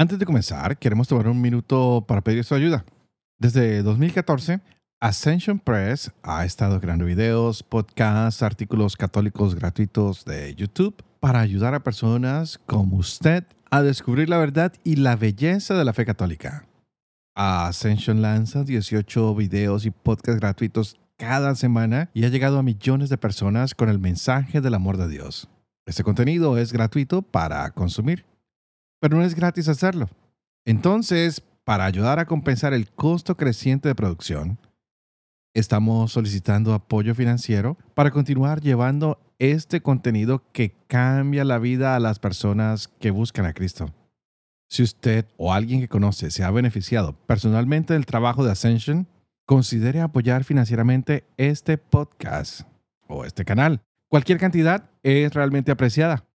Antes de comenzar, queremos tomar un minuto para pedir su ayuda. Desde 2014, Ascension Press ha estado creando videos, podcasts, artículos católicos gratuitos de YouTube para ayudar a personas como usted a descubrir la verdad y la belleza de la fe católica. Ascension lanza 18 videos y podcasts gratuitos cada semana y ha llegado a millones de personas con el mensaje del amor de Dios. Este contenido es gratuito para consumir pero no es gratis hacerlo. Entonces, para ayudar a compensar el costo creciente de producción, estamos solicitando apoyo financiero para continuar llevando este contenido que cambia la vida a las personas que buscan a Cristo. Si usted o alguien que conoce se ha beneficiado personalmente del trabajo de Ascension, considere apoyar financieramente este podcast o este canal. Cualquier cantidad es realmente apreciada.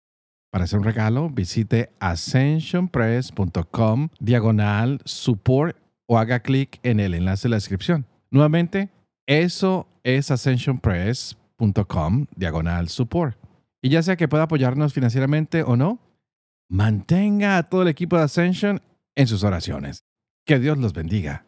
Para hacer un regalo, visite ascensionpress.com diagonal support o haga clic en el enlace de la descripción. Nuevamente, eso es ascensionpress.com diagonal support. Y ya sea que pueda apoyarnos financieramente o no, mantenga a todo el equipo de Ascension en sus oraciones. Que Dios los bendiga.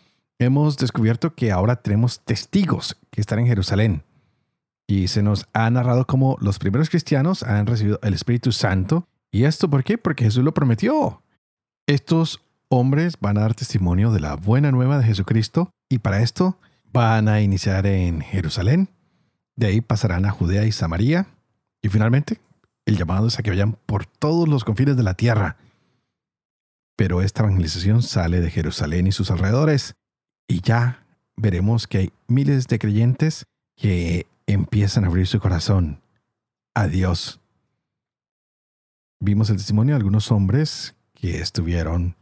Hemos descubierto que ahora tenemos testigos que están en Jerusalén. Y se nos ha narrado cómo los primeros cristianos han recibido el Espíritu Santo. ¿Y esto por qué? Porque Jesús lo prometió. Estos hombres van a dar testimonio de la buena nueva de Jesucristo y para esto van a iniciar en Jerusalén. De ahí pasarán a Judea y Samaria. Y finalmente, el llamado es a que vayan por todos los confines de la tierra. Pero esta evangelización sale de Jerusalén y sus alrededores y ya veremos que hay miles de creyentes que empiezan a abrir su corazón a Dios. Vimos el testimonio de algunos hombres que estuvieron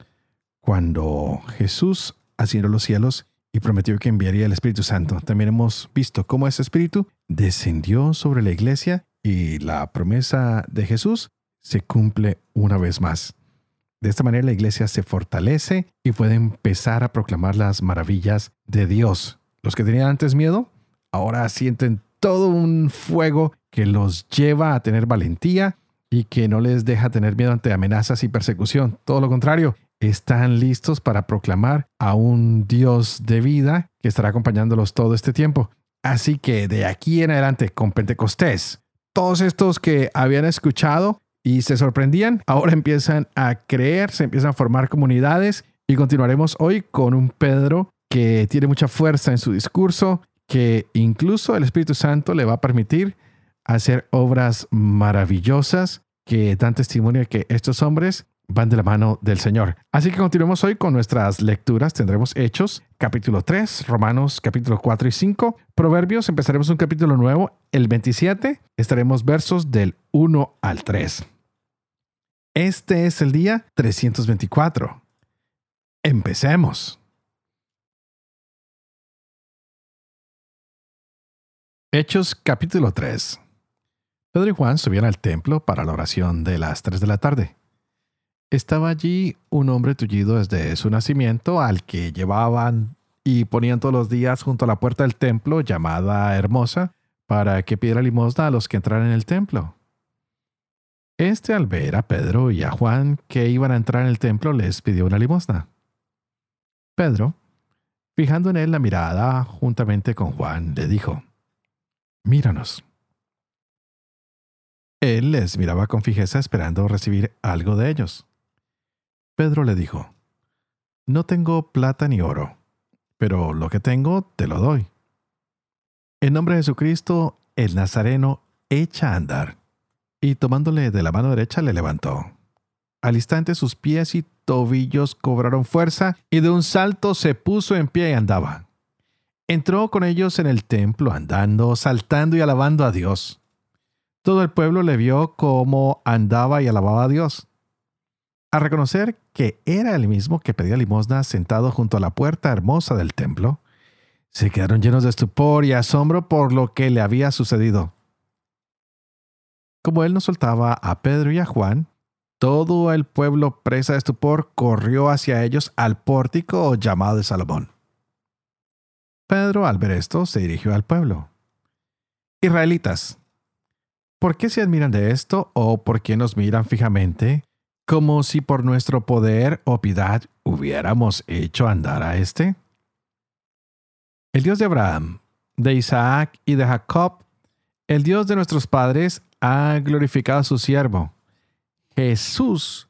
cuando Jesús ascendió los cielos y prometió que enviaría el Espíritu Santo. También hemos visto cómo ese Espíritu descendió sobre la iglesia y la promesa de Jesús se cumple una vez más. De esta manera la iglesia se fortalece y puede empezar a proclamar las maravillas de Dios. Los que tenían antes miedo, ahora sienten todo un fuego que los lleva a tener valentía y que no les deja tener miedo ante amenazas y persecución. Todo lo contrario, están listos para proclamar a un Dios de vida que estará acompañándolos todo este tiempo. Así que de aquí en adelante, con Pentecostés, todos estos que habían escuchado y se sorprendían, ahora empiezan a creer, se empiezan a formar comunidades y continuaremos hoy con un Pedro que tiene mucha fuerza en su discurso, que incluso el Espíritu Santo le va a permitir hacer obras maravillosas que dan testimonio de que estos hombres van de la mano del Señor. Así que continuemos hoy con nuestras lecturas. Tendremos Hechos, capítulo 3, Romanos, capítulo 4 y 5, Proverbios, empezaremos un capítulo nuevo, el 27, estaremos versos del 1 al 3. Este es el día 324. Empecemos. Hechos capítulo 3. Pedro y Juan subían al templo para la oración de las 3 de la tarde. Estaba allí un hombre tullido desde su nacimiento al que llevaban y ponían todos los días junto a la puerta del templo llamada Hermosa para que pidiera limosna a los que entraran en el templo. Este al ver a Pedro y a Juan que iban a entrar en el templo les pidió una limosna. Pedro, fijando en él la mirada juntamente con Juan, le dijo, Míranos. Él les miraba con fijeza esperando recibir algo de ellos. Pedro le dijo, No tengo plata ni oro, pero lo que tengo te lo doy. En nombre de Jesucristo, el Nazareno echa a andar y tomándole de la mano derecha le levantó. Al instante sus pies y tobillos cobraron fuerza y de un salto se puso en pie y andaba. Entró con ellos en el templo andando, saltando y alabando a Dios. todo el pueblo le vio cómo andaba y alababa a Dios. Al reconocer que era el mismo que pedía limosna sentado junto a la puerta hermosa del templo, se quedaron llenos de estupor y asombro por lo que le había sucedido. Como él no soltaba a Pedro y a Juan, todo el pueblo presa de estupor corrió hacia ellos al pórtico llamado de Salomón. Pedro, al ver esto, se dirigió al pueblo. Israelitas, ¿por qué se admiran de esto o por qué nos miran fijamente como si por nuestro poder o piedad hubiéramos hecho andar a éste? El Dios de Abraham, de Isaac y de Jacob, el Dios de nuestros padres, ha glorificado a su siervo, Jesús,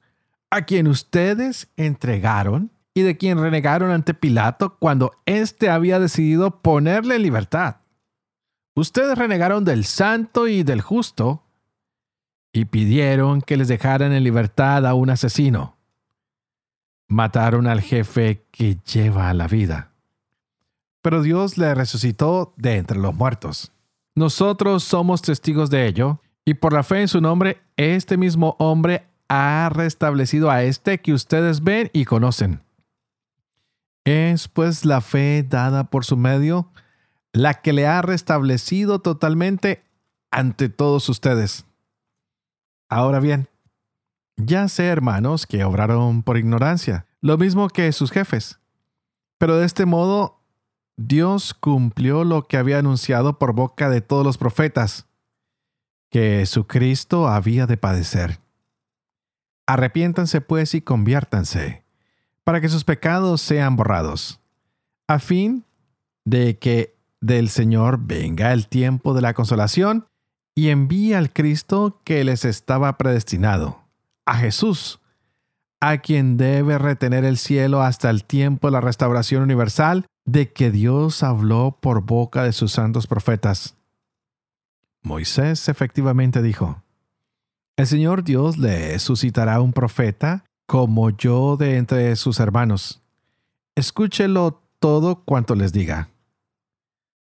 a quien ustedes entregaron y de quien renegaron ante Pilato cuando éste había decidido ponerle en libertad. Ustedes renegaron del santo y del justo y pidieron que les dejaran en libertad a un asesino. Mataron al jefe que lleva la vida. Pero Dios le resucitó de entre los muertos. Nosotros somos testigos de ello, y por la fe en su nombre, este mismo hombre ha restablecido a este que ustedes ven y conocen. Es pues la fe dada por su medio la que le ha restablecido totalmente ante todos ustedes. Ahora bien, ya sé, hermanos, que obraron por ignorancia, lo mismo que sus jefes. Pero de este modo, Dios cumplió lo que había anunciado por boca de todos los profetas, que su Cristo había de padecer. Arrepiéntanse pues y conviértanse, para que sus pecados sean borrados, a fin de que del Señor venga el tiempo de la consolación y envíe al Cristo que les estaba predestinado, a Jesús, a quien debe retener el cielo hasta el tiempo de la restauración universal de que Dios habló por boca de sus santos profetas. Moisés efectivamente dijo, El Señor Dios le suscitará un profeta como yo de entre sus hermanos. Escúchelo todo cuanto les diga.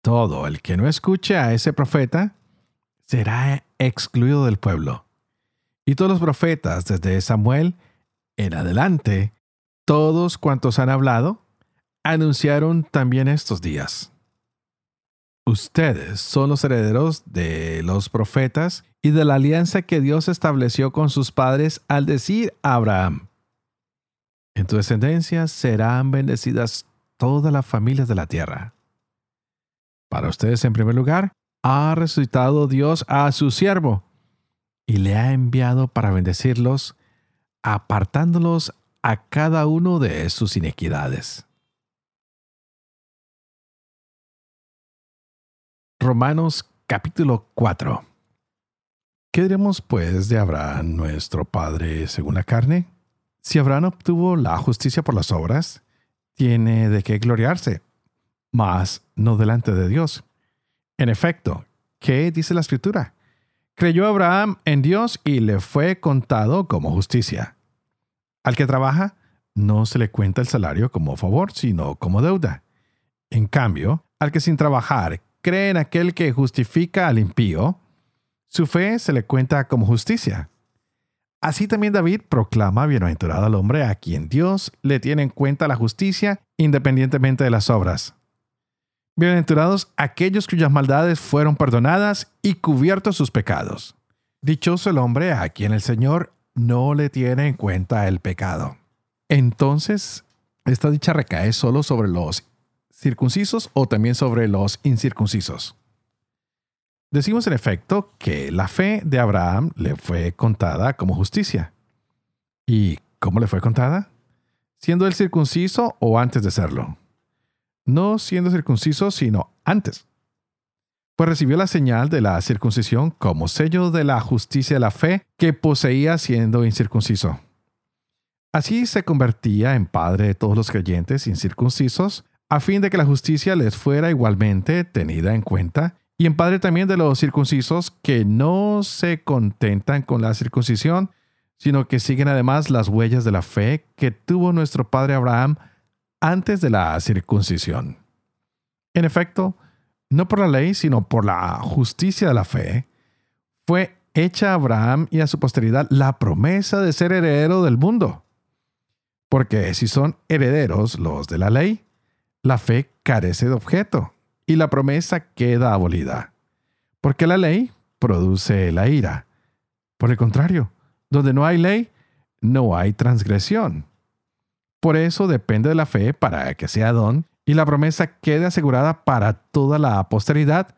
Todo el que no escuche a ese profeta será excluido del pueblo. Y todos los profetas, desde Samuel en adelante, todos cuantos han hablado, anunciaron también estos días. Ustedes son los herederos de los profetas y de la alianza que Dios estableció con sus padres al decir a Abraham, en tu descendencia serán bendecidas todas las familias de la tierra. Para ustedes, en primer lugar, ha resucitado Dios a su siervo y le ha enviado para bendecirlos, apartándolos a cada uno de sus inequidades. Romanos capítulo 4 ¿Qué diremos pues de Abraham, nuestro padre según la carne? Si Abraham obtuvo la justicia por las obras, tiene de qué gloriarse, mas no delante de Dios. En efecto, ¿qué dice la escritura? Creyó Abraham en Dios y le fue contado como justicia. Al que trabaja, no se le cuenta el salario como favor, sino como deuda. En cambio, al que sin trabajar cree en aquel que justifica al impío, su fe se le cuenta como justicia. Así también David proclama bienaventurado al hombre a quien Dios le tiene en cuenta la justicia independientemente de las obras. Bienaventurados aquellos cuyas maldades fueron perdonadas y cubiertos sus pecados. Dichoso el hombre a quien el Señor no le tiene en cuenta el pecado. Entonces, esta dicha recae solo sobre los circuncisos o también sobre los incircuncisos. Decimos en efecto que la fe de Abraham le fue contada como justicia. ¿Y cómo le fue contada? ¿Siendo él circunciso o antes de serlo? No siendo circunciso, sino antes. Pues recibió la señal de la circuncisión como sello de la justicia de la fe que poseía siendo incircunciso. Así se convertía en padre de todos los creyentes incircuncisos, a fin de que la justicia les fuera igualmente tenida en cuenta, y en padre también de los circuncisos que no se contentan con la circuncisión, sino que siguen además las huellas de la fe que tuvo nuestro padre Abraham antes de la circuncisión. En efecto, no por la ley, sino por la justicia de la fe, fue hecha a Abraham y a su posteridad la promesa de ser heredero del mundo. Porque si son herederos los de la ley, la fe carece de objeto y la promesa queda abolida. Porque la ley produce la ira. Por el contrario, donde no hay ley, no hay transgresión. Por eso depende de la fe para que sea don y la promesa quede asegurada para toda la posteridad,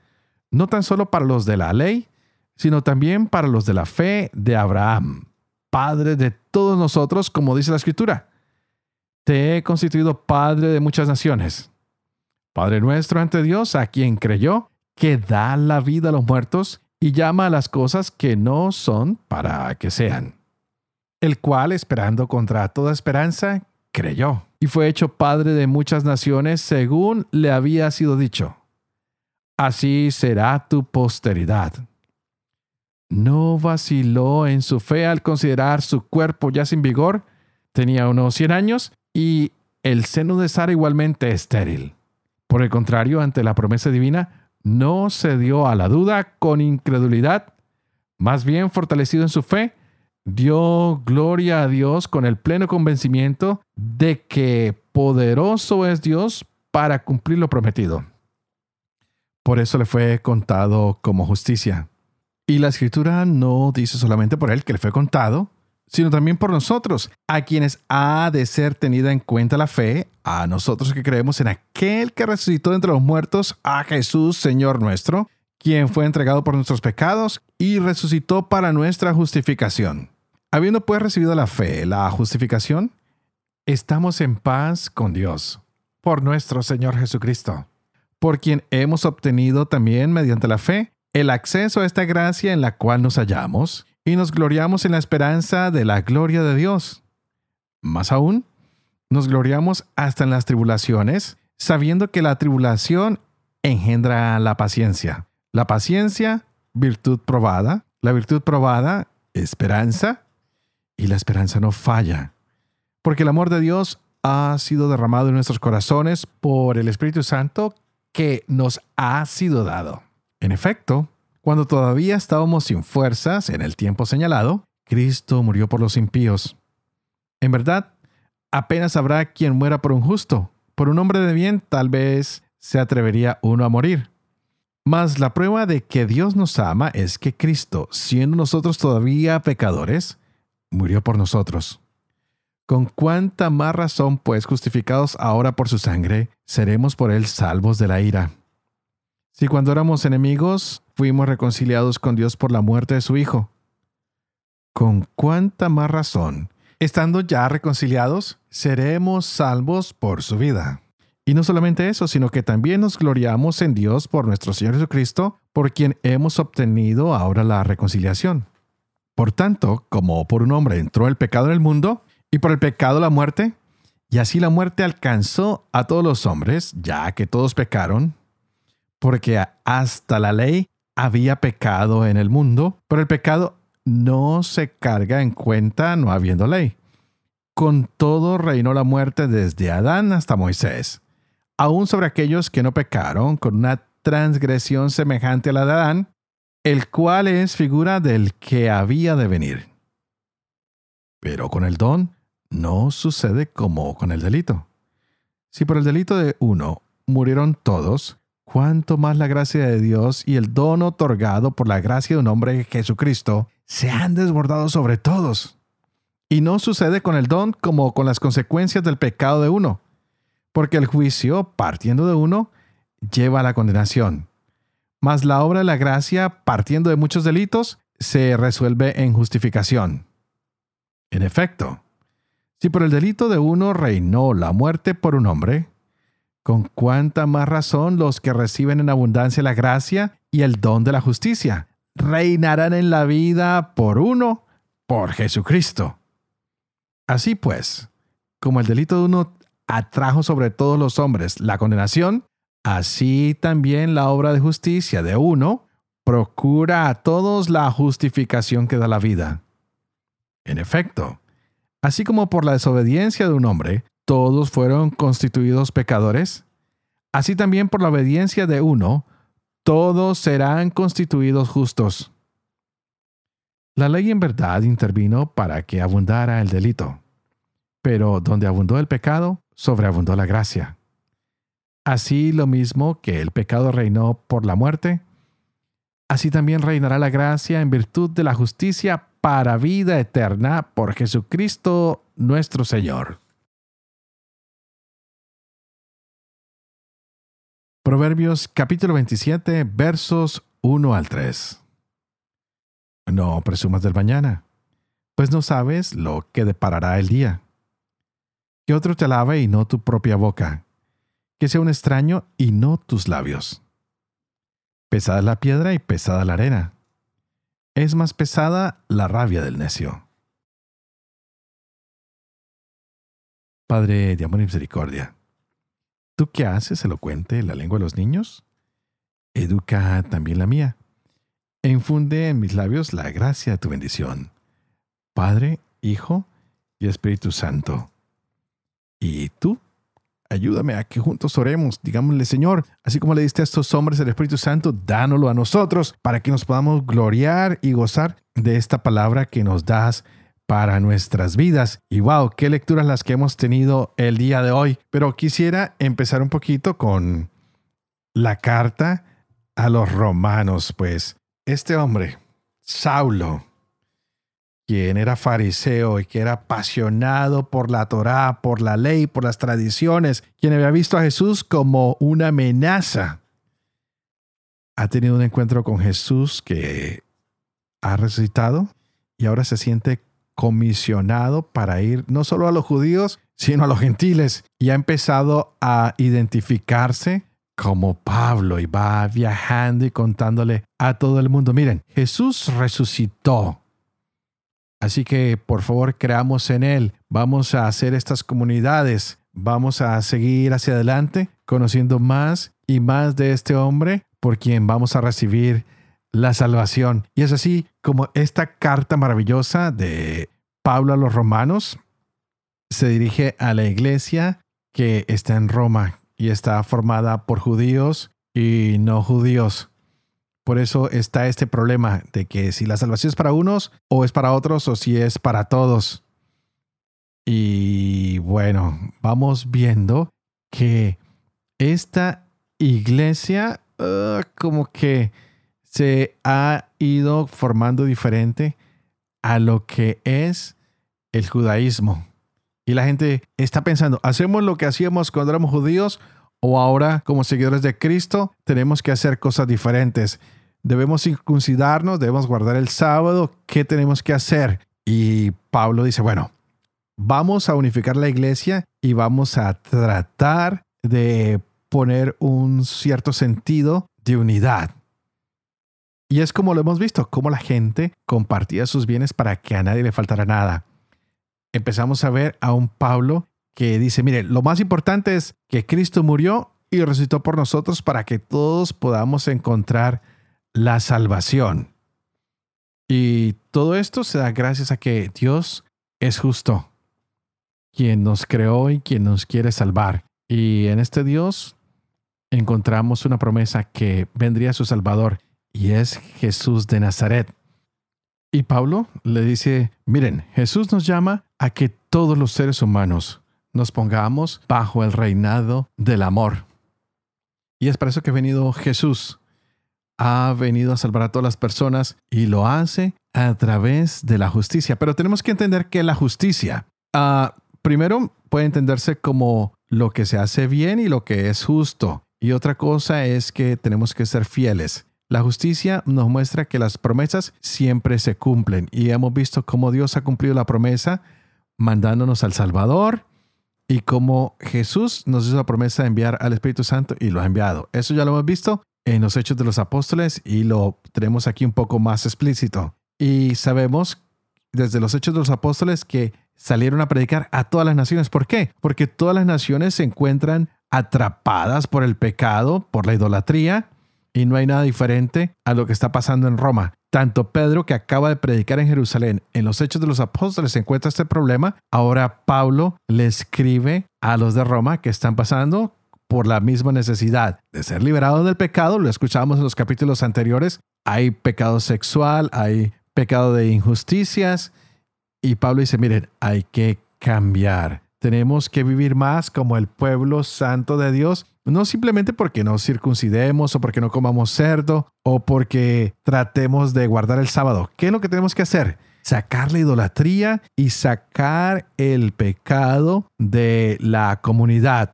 no tan solo para los de la ley, sino también para los de la fe de Abraham, Padre de todos nosotros, como dice la Escritura. Te he constituido Padre de muchas naciones. Padre nuestro ante Dios, a quien creyó, que da la vida a los muertos y llama a las cosas que no son para que sean. El cual, esperando contra toda esperanza, creyó y fue hecho Padre de muchas naciones según le había sido dicho. Así será tu posteridad no vaciló en su fe al considerar su cuerpo ya sin vigor, tenía unos 100 años y el seno de Sara igualmente estéril. Por el contrario, ante la promesa divina, no cedió a la duda con incredulidad, más bien fortalecido en su fe, dio gloria a Dios con el pleno convencimiento de que poderoso es Dios para cumplir lo prometido. Por eso le fue contado como justicia. Y la escritura no dice solamente por él que le fue contado, sino también por nosotros, a quienes ha de ser tenida en cuenta la fe, a nosotros que creemos en aquel que resucitó entre los muertos, a Jesús, Señor nuestro, quien fue entregado por nuestros pecados y resucitó para nuestra justificación. Habiendo pues recibido la fe, la justificación, estamos en paz con Dios, por nuestro Señor Jesucristo, por quien hemos obtenido también mediante la fe el acceso a esta gracia en la cual nos hallamos y nos gloriamos en la esperanza de la gloria de Dios. Más aún, nos gloriamos hasta en las tribulaciones, sabiendo que la tribulación engendra la paciencia. La paciencia, virtud probada. La virtud probada, esperanza. Y la esperanza no falla. Porque el amor de Dios ha sido derramado en nuestros corazones por el Espíritu Santo que nos ha sido dado. En efecto, cuando todavía estábamos sin fuerzas en el tiempo señalado, Cristo murió por los impíos. En verdad, apenas habrá quien muera por un justo. Por un hombre de bien tal vez se atrevería uno a morir. Mas la prueba de que Dios nos ama es que Cristo, siendo nosotros todavía pecadores, murió por nosotros. Con cuánta más razón, pues, justificados ahora por su sangre, seremos por él salvos de la ira. Si cuando éramos enemigos fuimos reconciliados con Dios por la muerte de su Hijo, con cuánta más razón, estando ya reconciliados, seremos salvos por su vida. Y no solamente eso, sino que también nos gloriamos en Dios por nuestro Señor Jesucristo, por quien hemos obtenido ahora la reconciliación. Por tanto, como por un hombre entró el pecado en el mundo, y por el pecado la muerte, y así la muerte alcanzó a todos los hombres, ya que todos pecaron, porque hasta la ley había pecado en el mundo, pero el pecado no se carga en cuenta no habiendo ley. Con todo reinó la muerte desde Adán hasta Moisés, aún sobre aquellos que no pecaron con una transgresión semejante a la de Adán, el cual es figura del que había de venir. Pero con el don no sucede como con el delito. Si por el delito de uno murieron todos, cuánto más la gracia de Dios y el don otorgado por la gracia de un hombre Jesucristo se han desbordado sobre todos. Y no sucede con el don como con las consecuencias del pecado de uno, porque el juicio, partiendo de uno, lleva a la condenación. Mas la obra de la gracia, partiendo de muchos delitos, se resuelve en justificación. En efecto, si por el delito de uno reinó la muerte por un hombre, con cuánta más razón los que reciben en abundancia la gracia y el don de la justicia reinarán en la vida por uno, por Jesucristo. Así pues, como el delito de uno atrajo sobre todos los hombres la condenación, así también la obra de justicia de uno procura a todos la justificación que da la vida. En efecto, así como por la desobediencia de un hombre, todos fueron constituidos pecadores, así también por la obediencia de uno, todos serán constituidos justos. La ley en verdad intervino para que abundara el delito, pero donde abundó el pecado, sobreabundó la gracia. Así lo mismo que el pecado reinó por la muerte, así también reinará la gracia en virtud de la justicia para vida eterna por Jesucristo nuestro Señor. Proverbios capítulo 27 versos 1 al 3. No presumas del mañana, pues no sabes lo que deparará el día. Que otro te alabe y no tu propia boca, que sea un extraño y no tus labios. Pesada la piedra y pesada la arena es más pesada la rabia del necio. Padre de amor y misericordia, ¿tú qué haces elocuente la lengua de los niños? Educa también la mía, e infunde en mis labios la gracia de tu bendición. Padre, Hijo y Espíritu Santo. ¿Y tú? Ayúdame a que juntos oremos. Digámosle, Señor, así como le diste a estos hombres el Espíritu Santo, dánoslo a nosotros para que nos podamos gloriar y gozar de esta palabra que nos das para nuestras vidas. Y wow, qué lecturas las que hemos tenido el día de hoy. Pero quisiera empezar un poquito con la carta a los romanos, pues este hombre, Saulo, quien era fariseo y que era apasionado por la Torá, por la ley, por las tradiciones, quien había visto a Jesús como una amenaza, ha tenido un encuentro con Jesús que ha resucitado y ahora se siente comisionado para ir no solo a los judíos, sino a los gentiles. Y ha empezado a identificarse como Pablo y va viajando y contándole a todo el mundo, miren, Jesús resucitó Así que por favor creamos en Él. Vamos a hacer estas comunidades. Vamos a seguir hacia adelante conociendo más y más de este hombre por quien vamos a recibir la salvación. Y es así como esta carta maravillosa de Pablo a los romanos se dirige a la iglesia que está en Roma y está formada por judíos y no judíos. Por eso está este problema de que si la salvación es para unos o es para otros o si es para todos. Y bueno, vamos viendo que esta iglesia uh, como que se ha ido formando diferente a lo que es el judaísmo. Y la gente está pensando, ¿hacemos lo que hacíamos cuando éramos judíos o ahora como seguidores de Cristo tenemos que hacer cosas diferentes? Debemos circuncidarnos, debemos guardar el sábado, ¿qué tenemos que hacer? Y Pablo dice, bueno, vamos a unificar la iglesia y vamos a tratar de poner un cierto sentido de unidad. Y es como lo hemos visto, cómo la gente compartía sus bienes para que a nadie le faltara nada. Empezamos a ver a un Pablo que dice, mire, lo más importante es que Cristo murió y resucitó por nosotros para que todos podamos encontrar la salvación. Y todo esto se da gracias a que Dios es justo, quien nos creó y quien nos quiere salvar. Y en este Dios encontramos una promesa que vendría su Salvador y es Jesús de Nazaret. Y Pablo le dice, miren, Jesús nos llama a que todos los seres humanos nos pongamos bajo el reinado del amor. Y es para eso que ha venido Jesús, ha venido a salvar a todas las personas y lo hace a través de la justicia. Pero tenemos que entender que la justicia, ah, primero, puede entenderse como lo que se hace bien y lo que es justo. Y otra cosa es que tenemos que ser fieles. La justicia nos muestra que las promesas siempre se cumplen y hemos visto cómo Dios ha cumplido la promesa mandándonos al Salvador y cómo Jesús nos hizo la promesa de enviar al Espíritu Santo y lo ha enviado. Eso ya lo hemos visto en los Hechos de los Apóstoles y lo tenemos aquí un poco más explícito. Y sabemos desde los Hechos de los Apóstoles que salieron a predicar a todas las naciones. ¿Por qué? Porque todas las naciones se encuentran atrapadas por el pecado, por la idolatría, y no hay nada diferente a lo que está pasando en Roma. Tanto Pedro, que acaba de predicar en Jerusalén, en los Hechos de los Apóstoles se encuentra este problema. Ahora Pablo le escribe a los de Roma que están pasando por la misma necesidad de ser liberado del pecado. Lo escuchábamos en los capítulos anteriores. Hay pecado sexual, hay pecado de injusticias. Y Pablo dice, miren, hay que cambiar. Tenemos que vivir más como el pueblo santo de Dios, no simplemente porque nos circuncidemos o porque no comamos cerdo o porque tratemos de guardar el sábado. ¿Qué es lo que tenemos que hacer? Sacar la idolatría y sacar el pecado de la comunidad.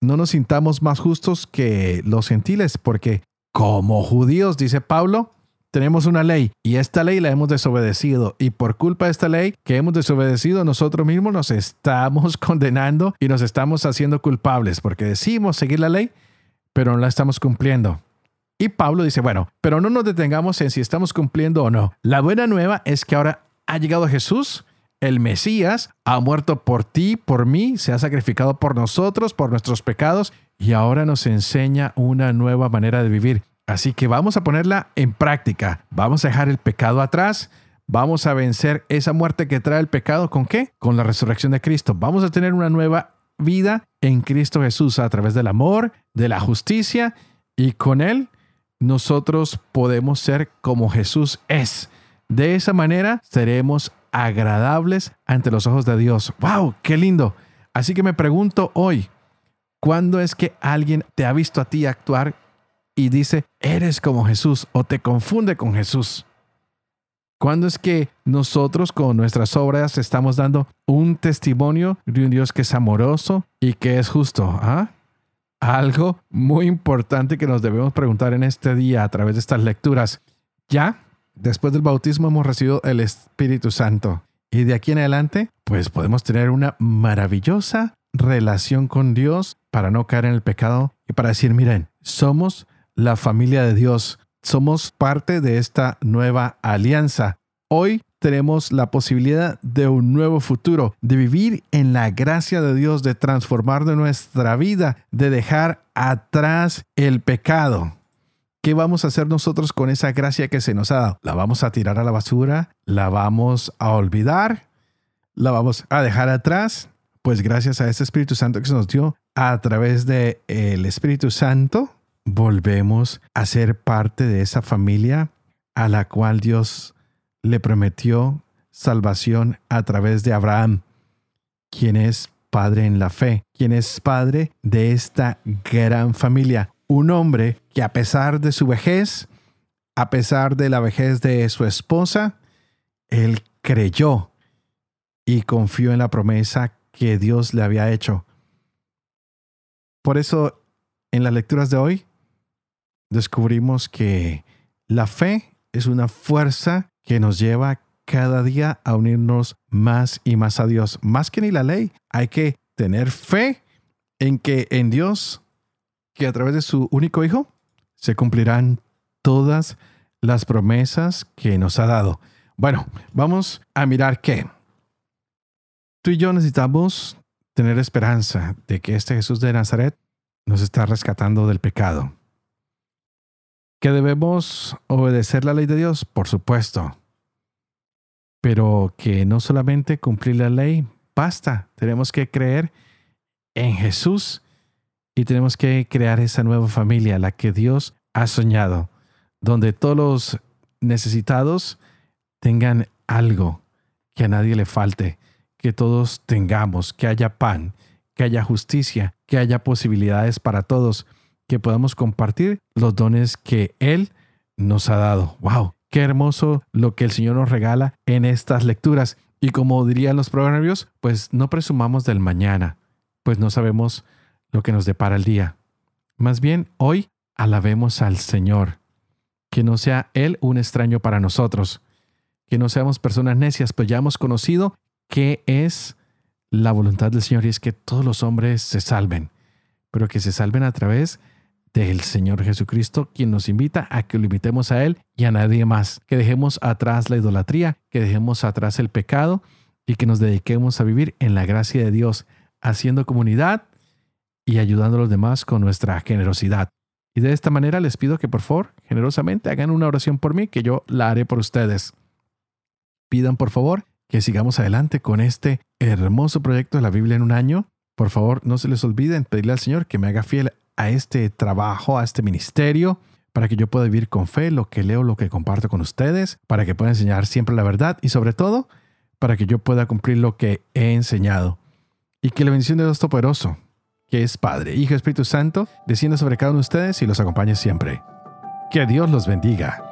No nos sintamos más justos que los gentiles porque como judíos, dice Pablo, tenemos una ley y esta ley la hemos desobedecido y por culpa de esta ley que hemos desobedecido nosotros mismos nos estamos condenando y nos estamos haciendo culpables porque decimos seguir la ley pero no la estamos cumpliendo. Y Pablo dice, bueno, pero no nos detengamos en si estamos cumpliendo o no. La buena nueva es que ahora ha llegado Jesús, el Mesías, ha muerto por ti, por mí, se ha sacrificado por nosotros, por nuestros pecados y ahora nos enseña una nueva manera de vivir. Así que vamos a ponerla en práctica. Vamos a dejar el pecado atrás. Vamos a vencer esa muerte que trae el pecado. ¿Con qué? Con la resurrección de Cristo. Vamos a tener una nueva vida en Cristo Jesús a través del amor, de la justicia y con Él nosotros podemos ser como Jesús es. De esa manera seremos agradables ante los ojos de Dios. ¡Wow! ¡Qué lindo! Así que me pregunto hoy, ¿cuándo es que alguien te ha visto a ti actuar y dice, eres como Jesús o te confunde con Jesús. ¿Cuándo es que nosotros con nuestras obras estamos dando un testimonio de un Dios que es amoroso y que es justo? ¿Ah? Algo muy importante que nos debemos preguntar en este día a través de estas lecturas. Ya, después del bautismo hemos recibido el Espíritu Santo. Y de aquí en adelante, pues podemos tener una maravillosa relación con Dios para no caer en el pecado y para decir, miren, somos la familia de Dios. Somos parte de esta nueva alianza. Hoy tenemos la posibilidad de un nuevo futuro, de vivir en la gracia de Dios, de transformar nuestra vida, de dejar atrás el pecado. ¿Qué vamos a hacer nosotros con esa gracia que se nos ha dado? ¿La vamos a tirar a la basura? ¿La vamos a olvidar? ¿La vamos a dejar atrás? Pues gracias a ese Espíritu Santo que se nos dio a través del el Espíritu Santo, volvemos a ser parte de esa familia a la cual Dios le prometió salvación a través de Abraham, quien es padre en la fe, quien es padre de esta gran familia. Un hombre que a pesar de su vejez, a pesar de la vejez de su esposa, él creyó y confió en la promesa que Dios le había hecho. Por eso, en las lecturas de hoy, descubrimos que la fe es una fuerza que nos lleva cada día a unirnos más y más a Dios. Más que ni la ley, hay que tener fe en que en Dios, que a través de su único Hijo, se cumplirán todas las promesas que nos ha dado. Bueno, vamos a mirar que tú y yo necesitamos tener esperanza de que este Jesús de Nazaret nos está rescatando del pecado. ¿Que debemos obedecer la ley de Dios? Por supuesto. Pero que no solamente cumplir la ley basta. Tenemos que creer en Jesús y tenemos que crear esa nueva familia, la que Dios ha soñado, donde todos los necesitados tengan algo, que a nadie le falte, que todos tengamos, que haya pan, que haya justicia, que haya posibilidades para todos que podamos compartir los dones que Él nos ha dado. ¡Wow! Qué hermoso lo que el Señor nos regala en estas lecturas. Y como dirían los proverbios, pues no presumamos del mañana, pues no sabemos lo que nos depara el día. Más bien, hoy alabemos al Señor. Que no sea Él un extraño para nosotros. Que no seamos personas necias, pues ya hemos conocido qué es la voluntad del Señor y es que todos los hombres se salven, pero que se salven a través del Señor Jesucristo, quien nos invita a que lo invitemos a Él y a nadie más, que dejemos atrás la idolatría, que dejemos atrás el pecado y que nos dediquemos a vivir en la gracia de Dios, haciendo comunidad y ayudando a los demás con nuestra generosidad. Y de esta manera les pido que por favor, generosamente hagan una oración por mí, que yo la haré por ustedes. Pidan por favor que sigamos adelante con este hermoso proyecto de la Biblia en un año. Por favor, no se les olviden pedirle al Señor que me haga fiel a este trabajo, a este ministerio, para que yo pueda vivir con fe lo que leo, lo que comparto con ustedes, para que pueda enseñar siempre la verdad y sobre todo para que yo pueda cumplir lo que he enseñado. Y que la bendición de Dios Todopoderoso, que es Padre, Hijo y Espíritu Santo, descienda sobre cada uno de ustedes y los acompañe siempre. Que Dios los bendiga.